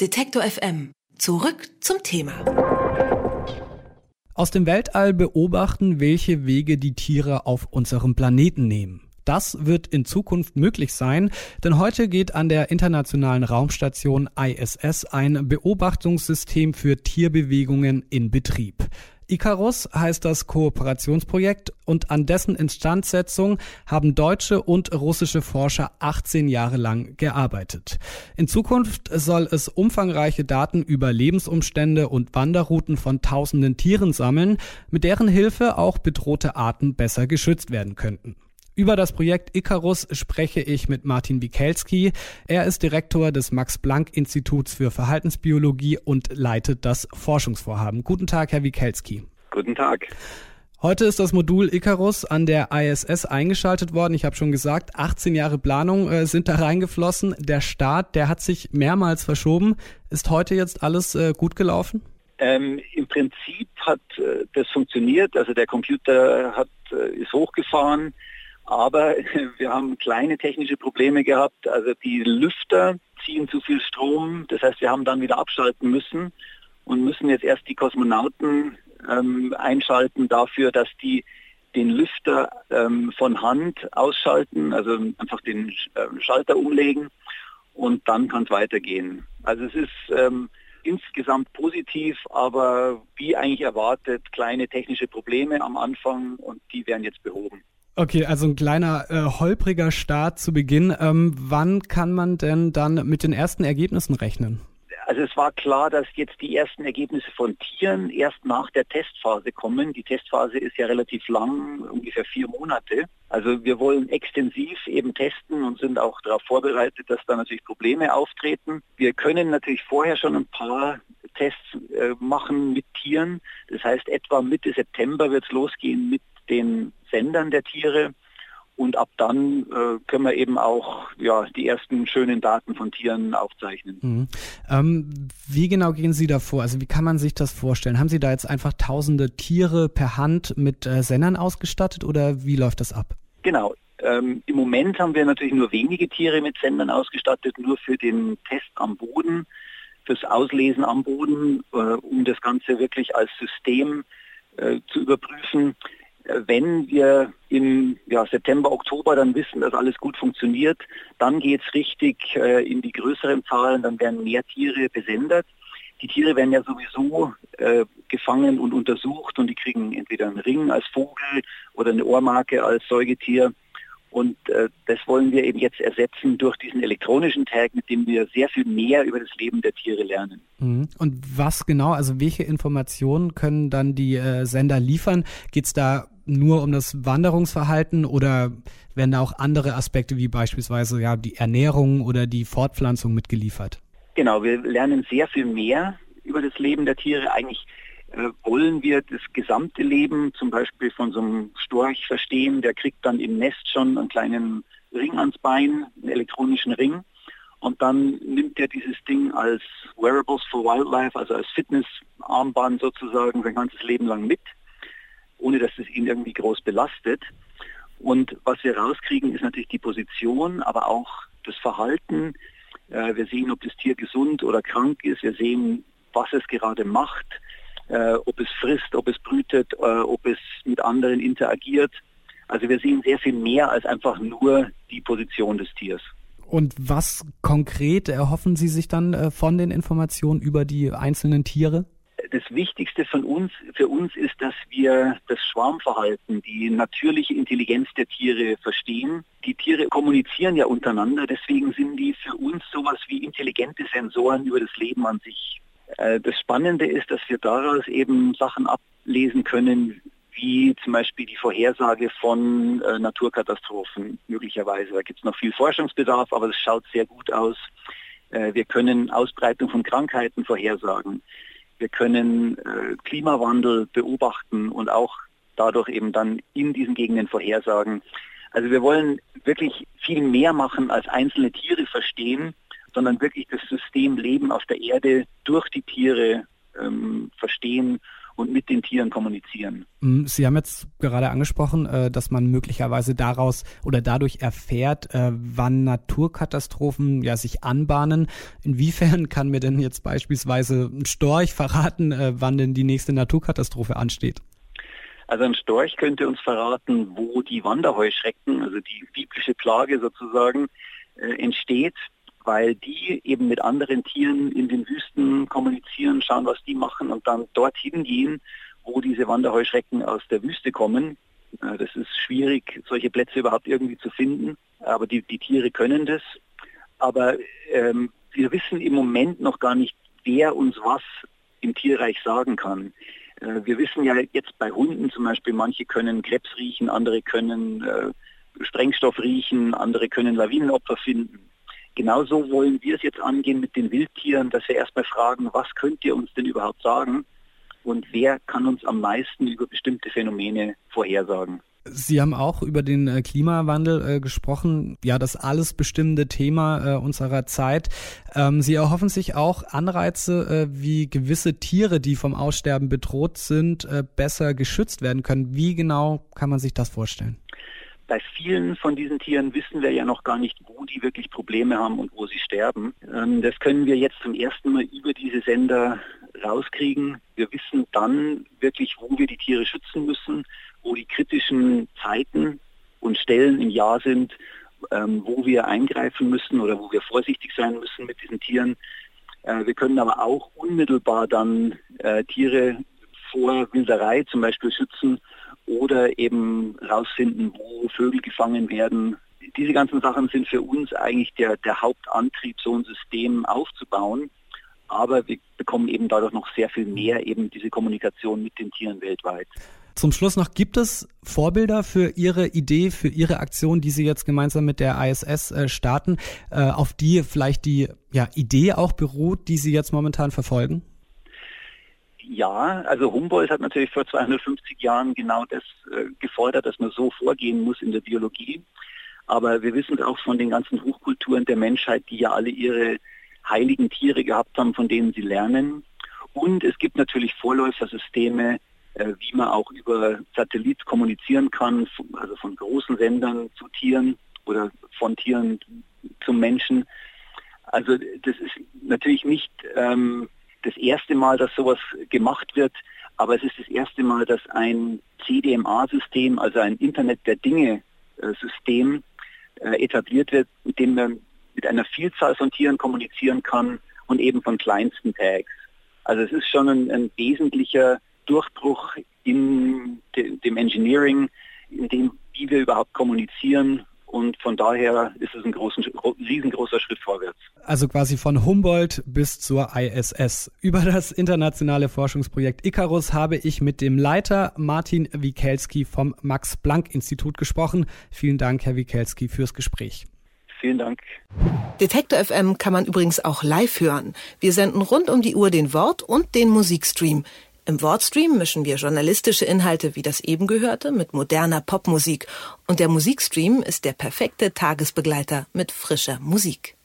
Detektor FM. Zurück zum Thema. Aus dem Weltall beobachten, welche Wege die Tiere auf unserem Planeten nehmen. Das wird in Zukunft möglich sein, denn heute geht an der internationalen Raumstation ISS ein Beobachtungssystem für Tierbewegungen in Betrieb. Icarus heißt das Kooperationsprojekt und an dessen Instandsetzung haben deutsche und russische Forscher 18 Jahre lang gearbeitet. In Zukunft soll es umfangreiche Daten über Lebensumstände und Wanderrouten von tausenden Tieren sammeln, mit deren Hilfe auch bedrohte Arten besser geschützt werden könnten. Über das Projekt Icarus spreche ich mit Martin Wikelski. Er ist Direktor des Max-Planck-Instituts für Verhaltensbiologie und leitet das Forschungsvorhaben. Guten Tag, Herr Wikelski. Guten Tag. Heute ist das Modul Icarus an der ISS eingeschaltet worden. Ich habe schon gesagt, 18 Jahre Planung äh, sind da reingeflossen. Der Start, der hat sich mehrmals verschoben. Ist heute jetzt alles äh, gut gelaufen? Ähm, Im Prinzip hat äh, das funktioniert. Also der Computer hat, äh, ist hochgefahren. Aber wir haben kleine technische Probleme gehabt. Also die Lüfter ziehen zu viel Strom. Das heißt, wir haben dann wieder abschalten müssen und müssen jetzt erst die Kosmonauten ähm, einschalten dafür, dass die den Lüfter ähm, von Hand ausschalten, also einfach den äh, Schalter umlegen und dann kann es weitergehen. Also es ist ähm, insgesamt positiv, aber wie eigentlich erwartet, kleine technische Probleme am Anfang und die werden jetzt behoben. Okay, also ein kleiner äh, holpriger Start zu Beginn. Ähm, wann kann man denn dann mit den ersten Ergebnissen rechnen? Also es war klar, dass jetzt die ersten Ergebnisse von Tieren erst nach der Testphase kommen. Die Testphase ist ja relativ lang, ungefähr vier Monate. Also wir wollen extensiv eben testen und sind auch darauf vorbereitet, dass da natürlich Probleme auftreten. Wir können natürlich vorher schon ein paar Tests äh, machen mit Tieren. Das heißt, etwa Mitte September wird es losgehen mit den Sendern der Tiere. Und ab dann äh, können wir eben auch ja, die ersten schönen Daten von Tieren aufzeichnen. Mhm. Ähm, wie genau gehen Sie da vor? Also wie kann man sich das vorstellen? Haben Sie da jetzt einfach tausende Tiere per Hand mit äh, Sendern ausgestattet oder wie läuft das ab? Genau. Ähm, Im Moment haben wir natürlich nur wenige Tiere mit Sendern ausgestattet, nur für den Test am Boden, fürs Auslesen am Boden, äh, um das Ganze wirklich als System äh, zu überprüfen wenn wir im ja, September, Oktober dann wissen, dass alles gut funktioniert, dann geht es richtig äh, in die größeren Zahlen, dann werden mehr Tiere besendet. Die Tiere werden ja sowieso äh, gefangen und untersucht und die kriegen entweder einen Ring als Vogel oder eine Ohrmarke als Säugetier. Und äh, das wollen wir eben jetzt ersetzen durch diesen elektronischen Tag, mit dem wir sehr viel mehr über das Leben der Tiere lernen. Mhm. Und was genau, also welche Informationen können dann die äh, Sender liefern? Geht es da nur um das Wanderungsverhalten oder werden da auch andere Aspekte wie beispielsweise ja die Ernährung oder die Fortpflanzung mitgeliefert? Genau, wir lernen sehr viel mehr über das Leben der Tiere. Eigentlich wollen wir das gesamte Leben zum Beispiel von so einem Storch verstehen. Der kriegt dann im Nest schon einen kleinen Ring ans Bein, einen elektronischen Ring. Und dann nimmt er dieses Ding als Wearables for Wildlife, also als Fitnessarmband sozusagen sein ganzes Leben lang mit ohne dass es ihn irgendwie groß belastet. Und was wir rauskriegen, ist natürlich die Position, aber auch das Verhalten. Äh, wir sehen, ob das Tier gesund oder krank ist. Wir sehen, was es gerade macht, äh, ob es frisst, ob es brütet, äh, ob es mit anderen interagiert. Also wir sehen sehr viel mehr als einfach nur die Position des Tiers. Und was konkret erhoffen Sie sich dann von den Informationen über die einzelnen Tiere? das Wichtigste von uns, für uns ist, dass wir das Schwarmverhalten, die natürliche Intelligenz der Tiere verstehen. Die Tiere kommunizieren ja untereinander, deswegen sind die für uns sowas wie intelligente Sensoren über das Leben an sich. Äh, das Spannende ist, dass wir daraus eben Sachen ablesen können, wie zum Beispiel die Vorhersage von äh, Naturkatastrophen möglicherweise. Da gibt es noch viel Forschungsbedarf, aber es schaut sehr gut aus. Äh, wir können Ausbreitung von Krankheiten vorhersagen. Wir können äh, Klimawandel beobachten und auch dadurch eben dann in diesen Gegenden vorhersagen. Also wir wollen wirklich viel mehr machen als einzelne Tiere verstehen, sondern wirklich das System Leben auf der Erde durch die Tiere ähm, verstehen und mit den Tieren kommunizieren. Mm, Sie haben jetzt gerade angesprochen, äh, dass man möglicherweise daraus oder dadurch erfährt, äh, wann Naturkatastrophen ja sich anbahnen. Inwiefern kann mir denn jetzt beispielsweise ein Storch verraten, äh, wann denn die nächste Naturkatastrophe ansteht? Also ein Storch könnte uns verraten, wo die Wanderheuschrecken, also die biblische Plage sozusagen, entsteht weil die eben mit anderen Tieren in den Wüsten kommunizieren, schauen, was die machen und dann dorthin gehen, wo diese Wanderheuschrecken aus der Wüste kommen. Äh, das ist schwierig, solche Plätze überhaupt irgendwie zu finden, aber die, die Tiere können das. Aber ähm, wir wissen im Moment noch gar nicht, wer uns was im Tierreich sagen kann. Äh, wir wissen ja jetzt bei Hunden zum Beispiel, manche können Krebs riechen, andere können äh, Sprengstoff riechen, andere können Lawinenopfer finden. Genauso wollen wir es jetzt angehen mit den Wildtieren, dass wir erstmal fragen, was könnt ihr uns denn überhaupt sagen und wer kann uns am meisten über bestimmte Phänomene vorhersagen. Sie haben auch über den äh, Klimawandel äh, gesprochen, ja, das alles bestimmende Thema äh, unserer Zeit. Ähm, Sie erhoffen sich auch Anreize, äh, wie gewisse Tiere, die vom Aussterben bedroht sind, äh, besser geschützt werden können. Wie genau kann man sich das vorstellen? Bei vielen von diesen Tieren wissen wir ja noch gar nicht, wo die wirklich Probleme haben und wo sie sterben. Ähm, das können wir jetzt zum ersten Mal über diese Sender rauskriegen. Wir wissen dann wirklich, wo wir die Tiere schützen müssen, wo die kritischen Zeiten und Stellen im Jahr sind, ähm, wo wir eingreifen müssen oder wo wir vorsichtig sein müssen mit diesen Tieren. Äh, wir können aber auch unmittelbar dann äh, Tiere vor Wilderei zum Beispiel schützen oder eben rausfinden, wo Vögel gefangen werden. Diese ganzen Sachen sind für uns eigentlich der, der Hauptantrieb, so ein System aufzubauen. Aber wir bekommen eben dadurch noch sehr viel mehr eben diese Kommunikation mit den Tieren weltweit. Zum Schluss noch, gibt es Vorbilder für Ihre Idee, für Ihre Aktion, die Sie jetzt gemeinsam mit der ISS äh, starten, äh, auf die vielleicht die ja, Idee auch beruht, die Sie jetzt momentan verfolgen? Ja, also Humboldt hat natürlich vor 250 Jahren genau das äh, gefordert, dass man so vorgehen muss in der Biologie. Aber wir wissen auch von den ganzen Hochkulturen der Menschheit, die ja alle ihre heiligen Tiere gehabt haben, von denen sie lernen. Und es gibt natürlich Vorläufersysteme, äh, wie man auch über Satellit kommunizieren kann, also von großen Sendern zu Tieren oder von Tieren zum Menschen. Also das ist natürlich nicht ähm, das erste Mal, dass sowas gemacht wird, aber es ist das erste Mal, dass ein CDMA-System, also ein Internet der Dinge-System äh, etabliert wird, mit dem man mit einer Vielzahl von Tieren kommunizieren kann und eben von kleinsten Tags. Also es ist schon ein, ein wesentlicher Durchbruch in de, dem Engineering, in dem, wie wir überhaupt kommunizieren und von daher ist es ein großen, riesengroßer Schritt vorwärts. Also quasi von Humboldt bis zur ISS. Über das internationale Forschungsprojekt Icarus habe ich mit dem Leiter Martin Wikelski vom Max-Planck-Institut gesprochen. Vielen Dank, Herr Wikelski, fürs Gespräch. Vielen Dank. Detektor FM kann man übrigens auch live hören. Wir senden rund um die Uhr den Wort- und den Musikstream. Im Wordstream mischen wir journalistische Inhalte wie das eben gehörte mit moderner Popmusik und der Musikstream ist der perfekte Tagesbegleiter mit frischer Musik.